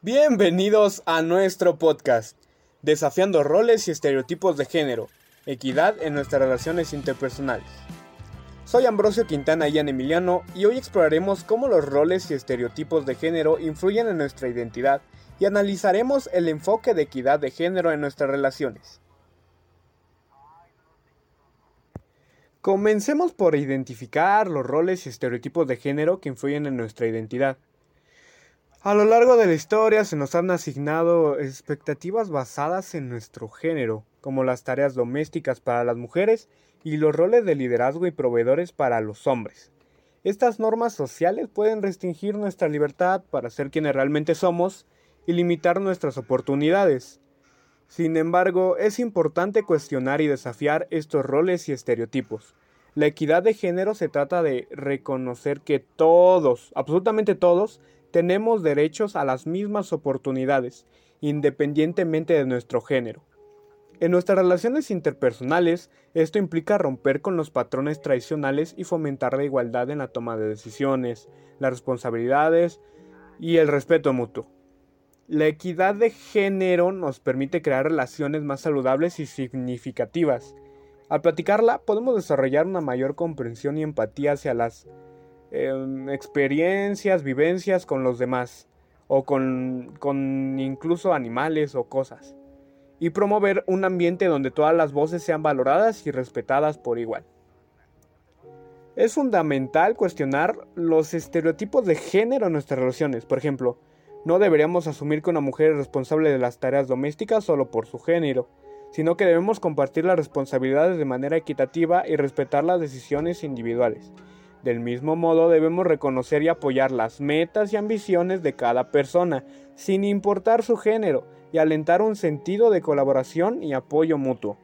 Bienvenidos a nuestro podcast, desafiando roles y estereotipos de género, equidad en nuestras relaciones interpersonales. Soy Ambrosio Quintana Ian Emiliano y hoy exploraremos cómo los roles y estereotipos de género influyen en nuestra identidad y analizaremos el enfoque de equidad de género en nuestras relaciones. Comencemos por identificar los roles y estereotipos de género que influyen en nuestra identidad. A lo largo de la historia se nos han asignado expectativas basadas en nuestro género, como las tareas domésticas para las mujeres y los roles de liderazgo y proveedores para los hombres. Estas normas sociales pueden restringir nuestra libertad para ser quienes realmente somos y limitar nuestras oportunidades. Sin embargo, es importante cuestionar y desafiar estos roles y estereotipos. La equidad de género se trata de reconocer que todos, absolutamente todos, tenemos derechos a las mismas oportunidades, independientemente de nuestro género. En nuestras relaciones interpersonales, esto implica romper con los patrones tradicionales y fomentar la igualdad en la toma de decisiones, las responsabilidades y el respeto mutuo. La equidad de género nos permite crear relaciones más saludables y significativas. Al platicarla podemos desarrollar una mayor comprensión y empatía hacia las Em, experiencias, vivencias con los demás, o con, con incluso animales o cosas, y promover un ambiente donde todas las voces sean valoradas y respetadas por igual. Es fundamental cuestionar los estereotipos de género en nuestras relaciones. Por ejemplo, no deberíamos asumir que una mujer es responsable de las tareas domésticas solo por su género, sino que debemos compartir las responsabilidades de manera equitativa y respetar las decisiones individuales. Del mismo modo debemos reconocer y apoyar las metas y ambiciones de cada persona, sin importar su género, y alentar un sentido de colaboración y apoyo mutuo.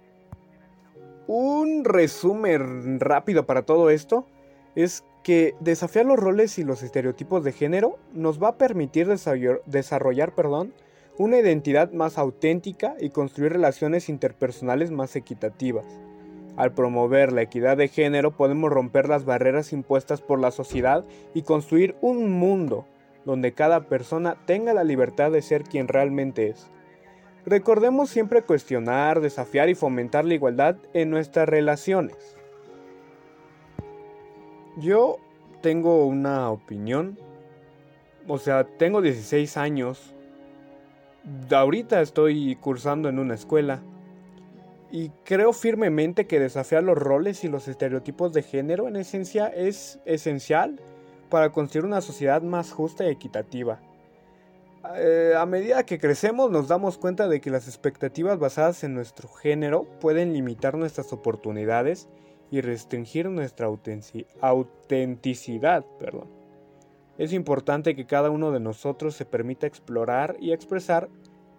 Un resumen rápido para todo esto es que desafiar los roles y los estereotipos de género nos va a permitir desarrollar, perdón, una identidad más auténtica y construir relaciones interpersonales más equitativas. Al promover la equidad de género podemos romper las barreras impuestas por la sociedad y construir un mundo donde cada persona tenga la libertad de ser quien realmente es. Recordemos siempre cuestionar, desafiar y fomentar la igualdad en nuestras relaciones. Yo tengo una opinión, o sea, tengo 16 años, ahorita estoy cursando en una escuela, y creo firmemente que desafiar los roles y los estereotipos de género en esencia es esencial para construir una sociedad más justa y equitativa. Eh, a medida que crecemos nos damos cuenta de que las expectativas basadas en nuestro género pueden limitar nuestras oportunidades y restringir nuestra autenticidad. Perdón. Es importante que cada uno de nosotros se permita explorar y expresar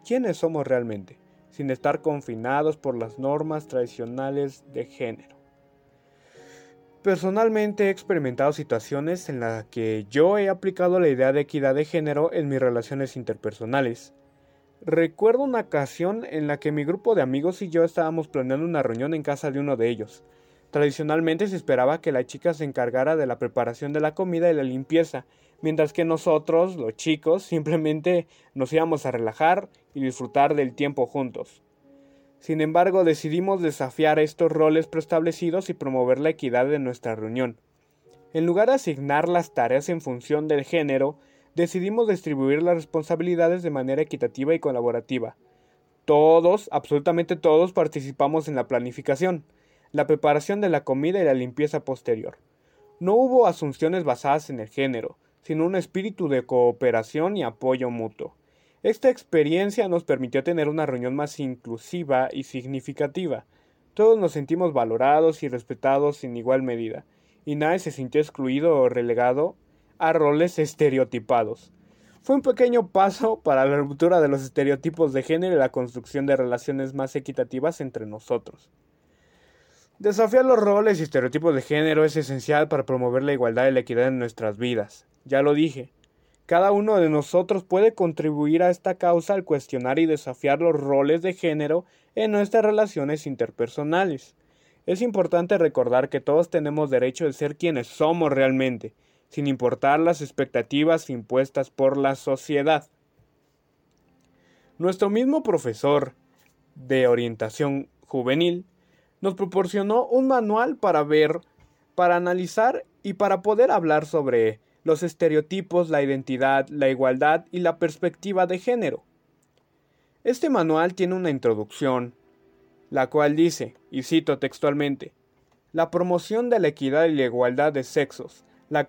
quiénes somos realmente sin estar confinados por las normas tradicionales de género. Personalmente he experimentado situaciones en las que yo he aplicado la idea de equidad de género en mis relaciones interpersonales. Recuerdo una ocasión en la que mi grupo de amigos y yo estábamos planeando una reunión en casa de uno de ellos. Tradicionalmente se esperaba que la chica se encargara de la preparación de la comida y la limpieza, mientras que nosotros, los chicos, simplemente nos íbamos a relajar y disfrutar del tiempo juntos. Sin embargo, decidimos desafiar estos roles preestablecidos y promover la equidad de nuestra reunión. En lugar de asignar las tareas en función del género, decidimos distribuir las responsabilidades de manera equitativa y colaborativa. Todos, absolutamente todos, participamos en la planificación la preparación de la comida y la limpieza posterior. No hubo asunciones basadas en el género, sino un espíritu de cooperación y apoyo mutuo. Esta experiencia nos permitió tener una reunión más inclusiva y significativa. Todos nos sentimos valorados y respetados en igual medida, y nadie se sintió excluido o relegado a roles estereotipados. Fue un pequeño paso para la ruptura de los estereotipos de género y la construcción de relaciones más equitativas entre nosotros. Desafiar los roles y estereotipos de género es esencial para promover la igualdad y la equidad en nuestras vidas. Ya lo dije, cada uno de nosotros puede contribuir a esta causa al cuestionar y desafiar los roles de género en nuestras relaciones interpersonales. Es importante recordar que todos tenemos derecho de ser quienes somos realmente, sin importar las expectativas impuestas por la sociedad. Nuestro mismo profesor de orientación juvenil nos proporcionó un manual para ver, para analizar y para poder hablar sobre los estereotipos, la identidad, la igualdad y la perspectiva de género. Este manual tiene una introducción, la cual dice, y cito textualmente, la promoción de la equidad y la igualdad de sexos, la,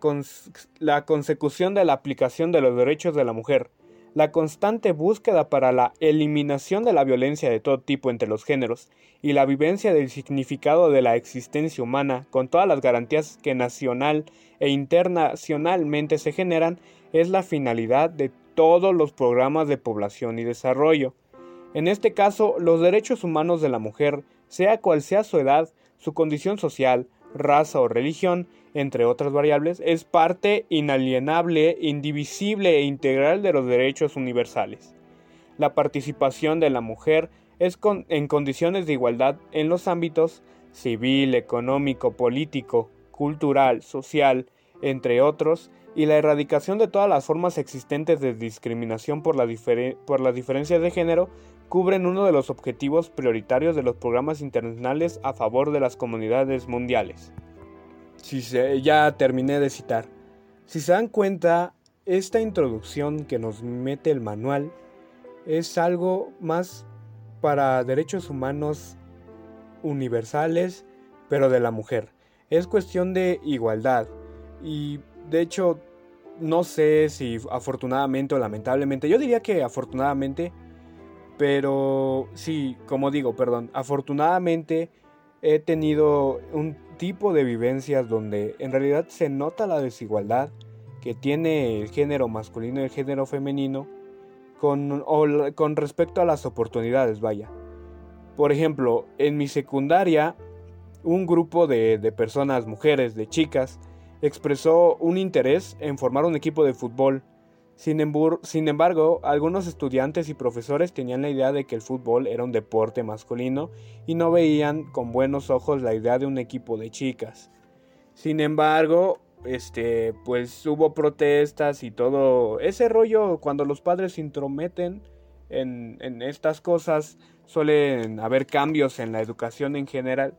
la consecución de la aplicación de los derechos de la mujer, la constante búsqueda para la eliminación de la violencia de todo tipo entre los géneros y la vivencia del significado de la existencia humana con todas las garantías que nacional e internacionalmente se generan es la finalidad de todos los programas de población y desarrollo. En este caso, los derechos humanos de la mujer, sea cual sea su edad, su condición social, raza o religión, entre otras variables, es parte inalienable, indivisible e integral de los derechos universales. La participación de la mujer es en condiciones de igualdad en los ámbitos civil, económico, político, cultural, social, entre otros, y la erradicación de todas las formas existentes de discriminación por, por las diferencias de género cubren uno de los objetivos prioritarios de los programas internacionales a favor de las comunidades mundiales si se, ya terminé de citar. Si se dan cuenta, esta introducción que nos mete el manual es algo más para derechos humanos universales, pero de la mujer. Es cuestión de igualdad. Y de hecho, no sé si afortunadamente o lamentablemente, yo diría que afortunadamente, pero sí, como digo, perdón, afortunadamente he tenido un tipo de vivencias donde en realidad se nota la desigualdad que tiene el género masculino y el género femenino con, con respecto a las oportunidades, vaya. Por ejemplo, en mi secundaria, un grupo de, de personas, mujeres, de chicas, expresó un interés en formar un equipo de fútbol sin, embargo, algunos estudiantes y profesores tenían la idea de que el fútbol era un deporte masculino y no veían con buenos ojos la idea de un equipo de chicas. Sin embargo, este, pues hubo protestas y todo ese rollo cuando los padres se intrometen en, en estas cosas suelen haber cambios en la educación en general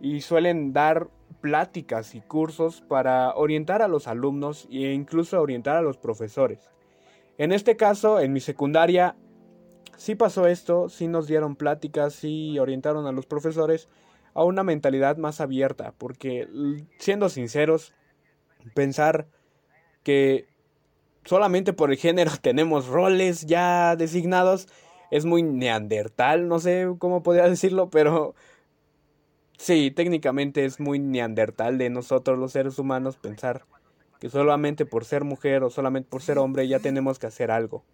y suelen dar pláticas y cursos para orientar a los alumnos e incluso orientar a los profesores. En este caso, en mi secundaria, sí pasó esto, sí nos dieron pláticas, sí orientaron a los profesores a una mentalidad más abierta, porque siendo sinceros, pensar que solamente por el género tenemos roles ya designados es muy neandertal, no sé cómo podría decirlo, pero sí, técnicamente es muy neandertal de nosotros los seres humanos pensar que solamente por ser mujer o solamente por ser hombre ya tenemos que hacer algo.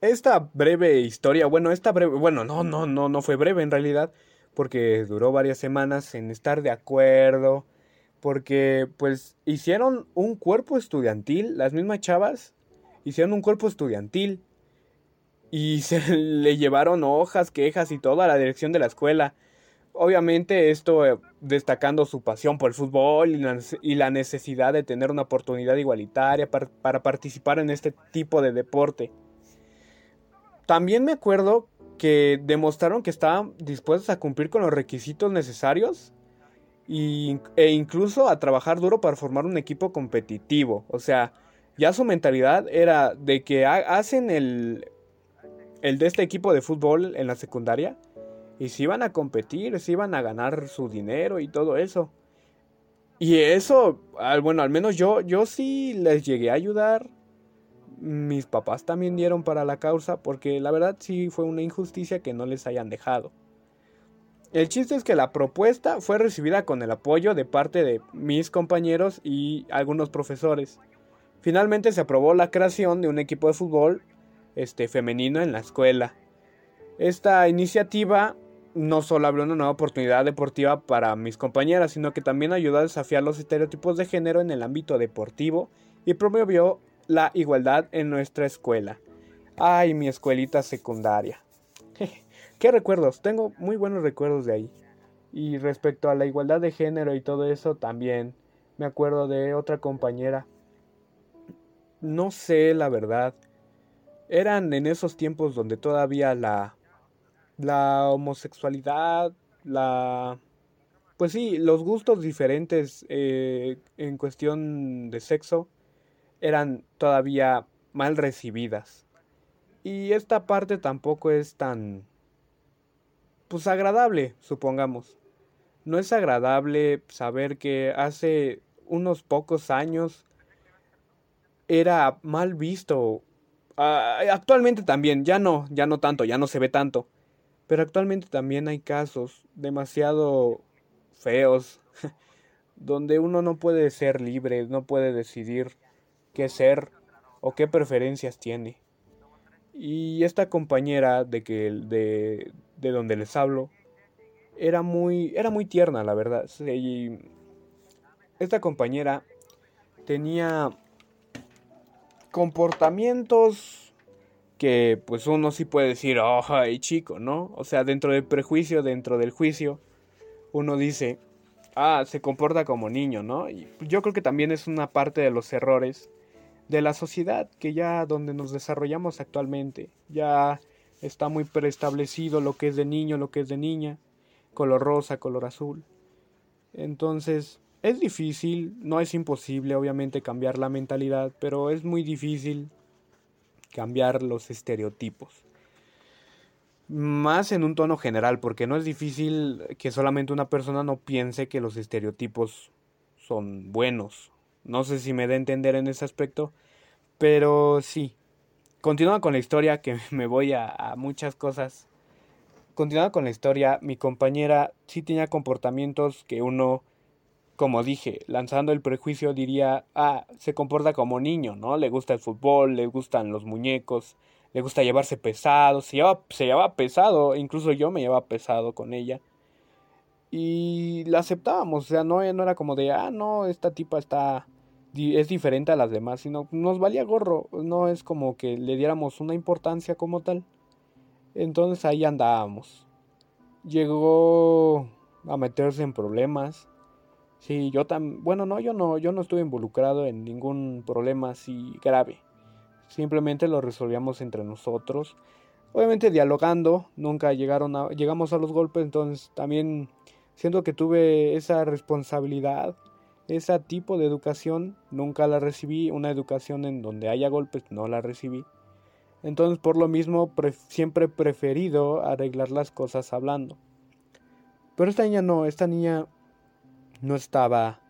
Esta breve historia, bueno, esta breve, bueno, no, no, no, no fue breve en realidad, porque duró varias semanas en estar de acuerdo, porque pues hicieron un cuerpo estudiantil, las mismas chavas hicieron un cuerpo estudiantil y se le llevaron hojas, quejas y todo a la dirección de la escuela. Obviamente esto eh, destacando su pasión por el fútbol y la, necesidad de tener una oportunidad igualitaria para, participar en este tipo de deporte. También me acuerdo que demostraron que estaban dispuestos a cumplir con los requisitos necesarios e incluso a trabajar duro para formar un equipo competitivo. O sea, ya su mentalidad era de que hacen el, el de este equipo de fútbol en la secundaria y si iban a competir, si iban a ganar su dinero y todo eso. Y eso, bueno, al menos yo, yo sí les llegué a ayudar. Mis papás también dieron para la causa porque la verdad sí fue una injusticia que no les hayan dejado. El chiste es que la propuesta fue recibida con el apoyo de parte de mis compañeros y algunos profesores. Finalmente se aprobó la creación de un equipo de fútbol este, femenino en la escuela. Esta iniciativa no solo abrió una nueva oportunidad deportiva para mis compañeras, sino que también ayudó a desafiar los estereotipos de género en el ámbito deportivo y promovió la igualdad en nuestra escuela. Ay, mi escuelita secundaria. ¿Qué recuerdos? Tengo muy buenos recuerdos de ahí. Y respecto a la igualdad de género y todo eso, también me acuerdo de otra compañera. No sé la verdad eran en esos tiempos donde todavía la, la homosexualidad, la... Pues sí, los gustos diferentes eh, en cuestión de sexo eran todavía mal recibidas. Y esta parte tampoco es tan... pues agradable, supongamos. No es agradable saber que hace unos pocos años era mal visto. Ah, actualmente también, ya no, ya no tanto, ya no se ve tanto. Pero actualmente también hay casos demasiado feos donde uno no puede ser libre, no puede decidir qué ser o qué preferencias tiene. Y esta compañera de que de, de donde les hablo era muy era muy tierna, la verdad. Y esta compañera tenía comportamientos que pues uno sí puede decir, ay chico, ¿no? O sea, dentro del prejuicio, dentro del juicio, uno dice, ah, se comporta como niño, ¿no? Y yo creo que también es una parte de los errores de la sociedad que ya donde nos desarrollamos actualmente, ya está muy preestablecido lo que es de niño, lo que es de niña, color rosa, color azul. Entonces, es difícil, no es imposible obviamente cambiar la mentalidad, pero es muy difícil cambiar los estereotipos. Más en un tono general, porque no es difícil que solamente una persona no piense que los estereotipos son buenos. No sé si me da a entender en ese aspecto, pero sí. Continúa con la historia, que me voy a, a muchas cosas. Continúa con la historia, mi compañera sí tenía comportamientos que uno como dije, lanzando el prejuicio diría, ah, se comporta como niño, ¿no? Le gusta el fútbol, le gustan los muñecos, le gusta llevarse pesado, se lleva, se llevaba pesado, incluso yo me llevaba pesado con ella. Y la aceptábamos, o sea, no, no era como de, ah, no, esta tipa está, es diferente a las demás, sino nos valía gorro, no es como que le diéramos una importancia como tal. Entonces ahí andábamos. Llegó a meterse en problemas Sí, yo también, bueno, no, yo no, yo no estuve involucrado en ningún problema así grave. Simplemente lo resolvíamos entre nosotros. Obviamente dialogando, nunca llegaron a, llegamos a los golpes, entonces también siento que tuve esa responsabilidad, ese tipo de educación, nunca la recibí, una educación en donde haya golpes no la recibí. Entonces por lo mismo siempre he preferido arreglar las cosas hablando. Pero esta niña no, esta niña no estaba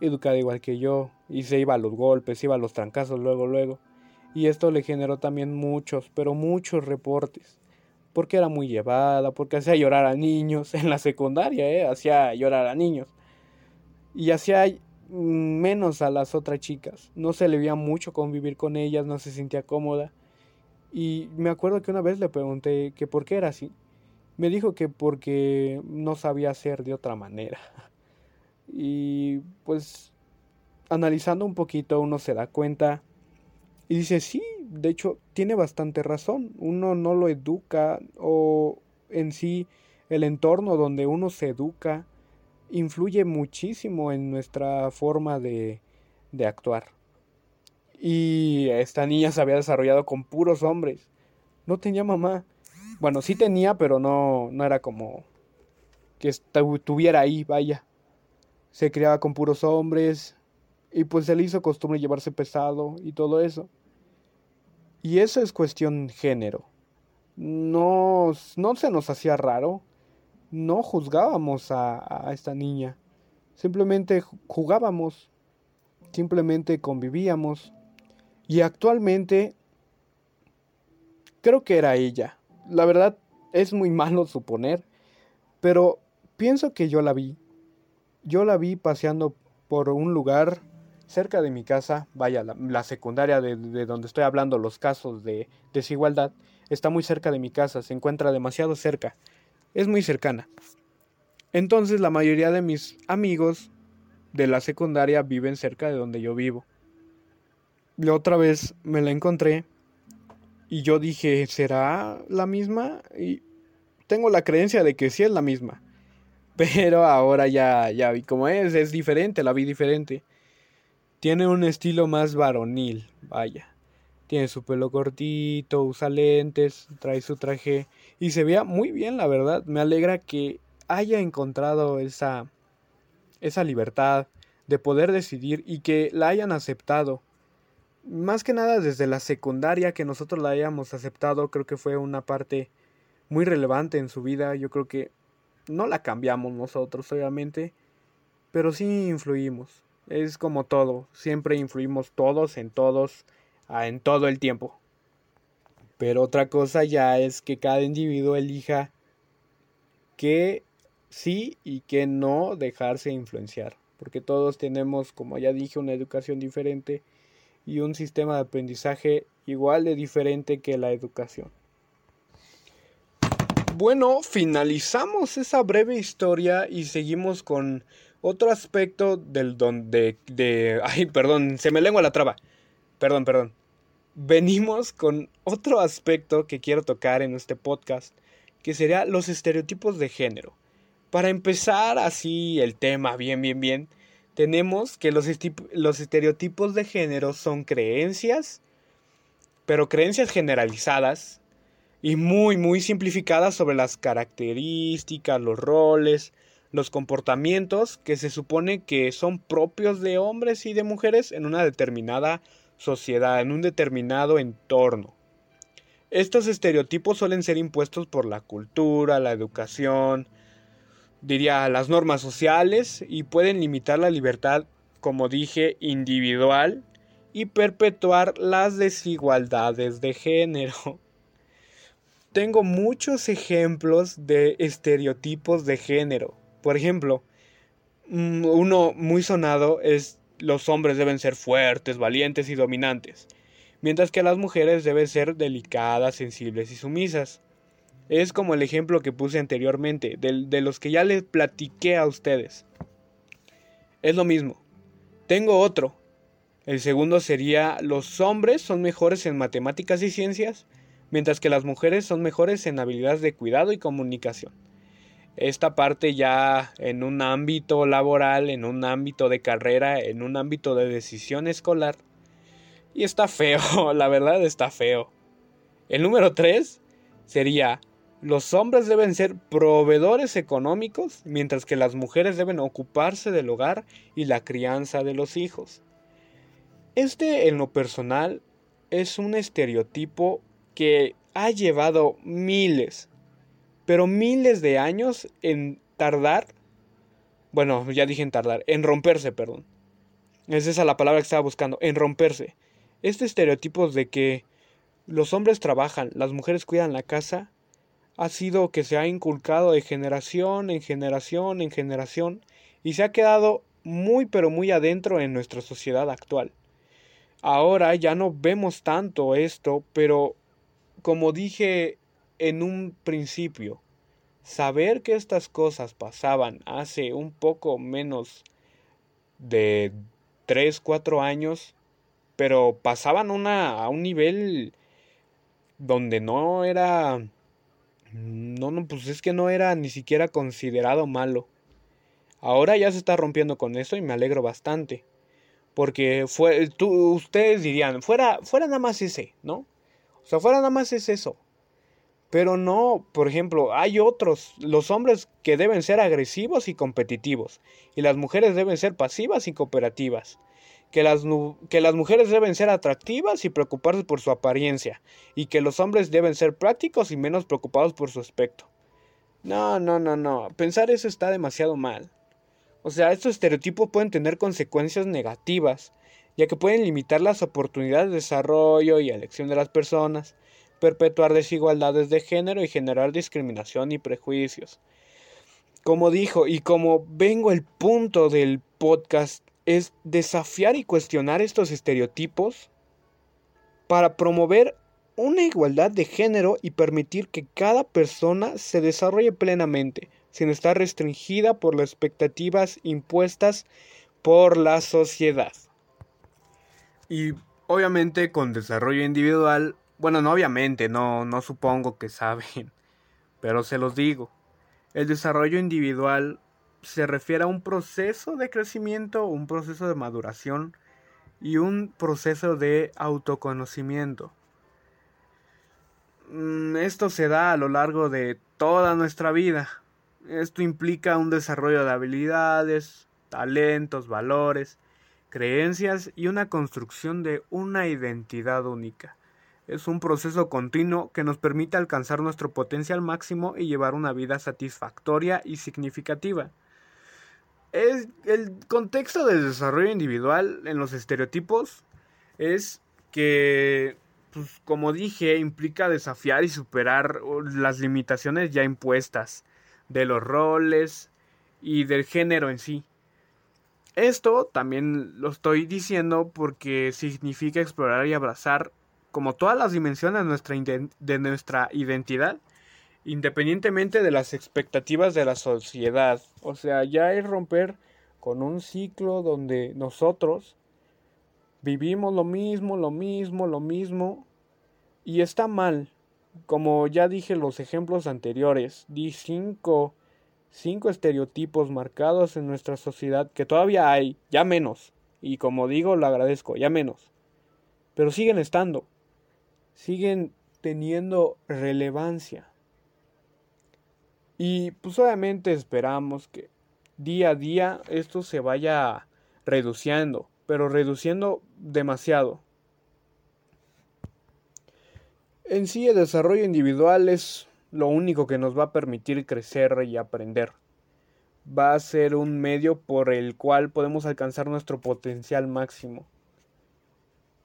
educada igual que yo y se iba a los golpes, iba a los trancazos luego, luego. Y esto le generó también muchos, pero muchos reportes. Porque era muy llevada, porque hacía llorar a niños en la secundaria, ¿eh? hacía llorar a niños. Y hacía menos a las otras chicas. No se le veía mucho convivir con ellas, no se sentía cómoda. Y me acuerdo que una vez le pregunté que por qué era así. Me dijo que porque no sabía hacer de otra manera. Y pues analizando un poquito uno se da cuenta y dice, sí, de hecho tiene bastante razón. Uno no lo educa o en sí el entorno donde uno se educa influye muchísimo en nuestra forma de, de actuar. Y esta niña se había desarrollado con puros hombres. No tenía mamá. Bueno, sí tenía, pero no, no era como que estuviera ahí, vaya se criaba con puros hombres y pues se le hizo costumbre llevarse pesado y todo eso. Y eso es cuestión género. No, no se nos hacía raro, no juzgábamos a, a esta niña, simplemente jugábamos, simplemente convivíamos y actualmente creo que era ella. La verdad es muy malo suponer, pero pienso que yo la vi yo la vi paseando por un lugar cerca de mi casa, vaya, la, secundaria de, de, donde estoy hablando, los casos de desigualdad, está muy cerca de mi casa, se encuentra demasiado cerca, es muy cercana. Entonces la mayoría de mis amigos de la secundaria viven cerca de donde yo vivo. La otra vez me la encontré y yo dije, ¿será la misma? Y tengo la creencia de que sí es la misma. Pero ahora ya, ya vi cómo es, es diferente, la vi diferente. Tiene un estilo más varonil, vaya. tiene su pelo cortito, usa lentes, trae su traje y se veía muy bien, la verdad. Me alegra que haya encontrado esa esa libertad de poder decidir y que la hayan aceptado. Más que nada desde la secundaria que nosotros la hayamos aceptado, creo que fue una parte muy relevante en su vida. Yo creo que no la cambiamos nosotros, obviamente, pero sí influimos. Es como todo, siempre influimos todos en todos, ah, en todo el tiempo. Pero otra cosa ya es que cada individuo elija qué sí y qué no dejarse influenciar. Porque todos tenemos, como ya dije, una educación diferente y un sistema de aprendizaje igual de diferente que la educación. Bueno, finalizamos esa breve historia y seguimos con otro aspecto del donde de ay, perdón, se me lengua la traba. Perdón, perdón. Venimos con otro aspecto que quiero tocar en este podcast, que sería los estereotipos de género. Para empezar así el tema bien, bien, bien, tenemos que los, los estereotipos de género son creencias, pero creencias generalizadas y muy muy simplificadas sobre las características, los roles, los comportamientos que se supone que son propios de hombres y de mujeres en una determinada sociedad, en un determinado entorno. Estos estereotipos suelen ser impuestos por la cultura, la educación, diría las normas sociales y pueden limitar la libertad, como dije, individual y perpetuar las desigualdades de género tengo muchos ejemplos de estereotipos de género. Por ejemplo, mm, uno muy sonado es los hombres deben ser fuertes, valientes y dominantes, mientras que las mujeres deben ser delicadas, sensibles y sumisas. Es como el ejemplo que puse anteriormente, de, de los que ya les platiqué a ustedes. Es lo mismo. Tengo otro. El segundo sería los hombres son mejores en matemáticas y ciencias, mientras que las mujeres son mejores en habilidades de cuidado y comunicación. Esta parte ya en un ámbito laboral, en un ámbito de carrera, en un ámbito de decisión escolar. Y está feo, la verdad está feo. El número 3 sería, los hombres deben ser proveedores económicos, mientras que las mujeres deben ocuparse del hogar y la crianza de los hijos. Este, en lo personal, es un estereotipo que ha llevado miles, pero miles de años en tardar, bueno, ya dije en tardar, en romperse, perdón. Es esa la palabra que estaba buscando, en romperse. Este estereotipo de que los hombres trabajan, las mujeres cuidan la casa, ha sido que se ha inculcado de generación en generación en generación y se ha quedado muy pero muy adentro en nuestra sociedad actual. Ahora ya no vemos tanto esto, pero como dije en un principio, saber que estas cosas pasaban hace un poco menos de 3, 4 años, pero pasaban una, a un nivel donde no era... No, no, pues es que no era ni siquiera considerado malo. Ahora ya se está rompiendo con eso y me alegro bastante. Porque fue, tú, ustedes dirían, fuera, fuera nada más ese, ¿no? O sea, fuera nada más es eso. Pero no, por ejemplo, hay otros, los hombres que deben ser agresivos y competitivos, y las mujeres deben ser pasivas y cooperativas. Que las, que las mujeres deben ser atractivas y preocuparse por su apariencia, y que los hombres deben ser prácticos y menos preocupados por su aspecto. No, no, no, no, pensar eso está demasiado mal. O sea, estos estereotipos pueden tener consecuencias negativas, ya que pueden limitar las oportunidades de desarrollo y elección de las personas, perpetuar desigualdades de género y generar discriminación y prejuicios. Como dijo y como vengo el punto del podcast es desafiar y cuestionar estos estereotipos para promover una igualdad de género y permitir que cada persona se desarrolle plenamente, sin estar restringida por las expectativas impuestas por la sociedad. Y obviamente con desarrollo individual, bueno, no obviamente, no, no supongo que saben, pero se los digo. El desarrollo individual se refiere a un proceso de crecimiento, un proceso de maduración y un proceso de autoconocimiento. Mm, esto se da a lo largo de toda nuestra vida. Esto implica un desarrollo de habilidades, talentos, valores, creencias y una construcción de una identidad única. Es un proceso continuo que nos permite alcanzar nuestro potencial máximo y llevar una vida satisfactoria y significativa. Es, el contexto del desarrollo individual en los estereotipos es que, pues, como dije, implica desafiar y superar las limitaciones ya impuestas de los roles y del género en sí. Esto también lo estoy diciendo porque significa explorar y abrazar como todas las dimensiones de nuestra, de nuestra identidad, independientemente de las expectativas de la sociedad. O sea, ya es romper con un ciclo donde nosotros vivimos lo mismo, lo mismo, lo mismo, y está mal. Como ya dije los ejemplos anteriores, di cinco cinco estereotipos marcados en nuestra sociedad que todavía hay, ya menos, y como digo, lo agradezco, ya menos, pero siguen estando, siguen teniendo relevancia. Y pues obviamente esperamos que día a día esto se vaya reduciendo, pero reduciendo demasiado. En sí el desarrollo individual es lo único que nos va a permitir crecer y aprender. Va a ser un medio por el cual podemos alcanzar nuestro potencial máximo.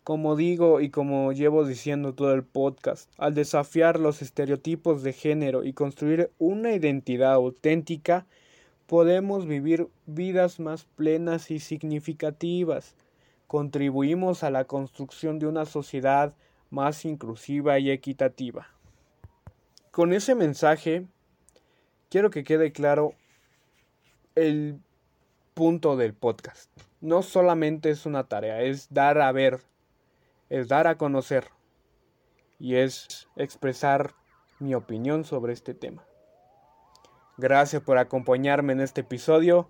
Como digo y como llevo diciendo todo el podcast, al desafiar los estereotipos de género y construir una identidad auténtica, podemos vivir vidas más plenas y significativas. Contribuimos a la construcción de una sociedad más inclusiva y equitativa. Con ese mensaje quiero que quede claro el punto del podcast. No solamente es una tarea, es dar a ver, es dar a conocer y es expresar mi opinión sobre este tema. Gracias por acompañarme en este episodio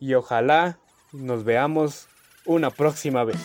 y ojalá nos veamos una próxima vez.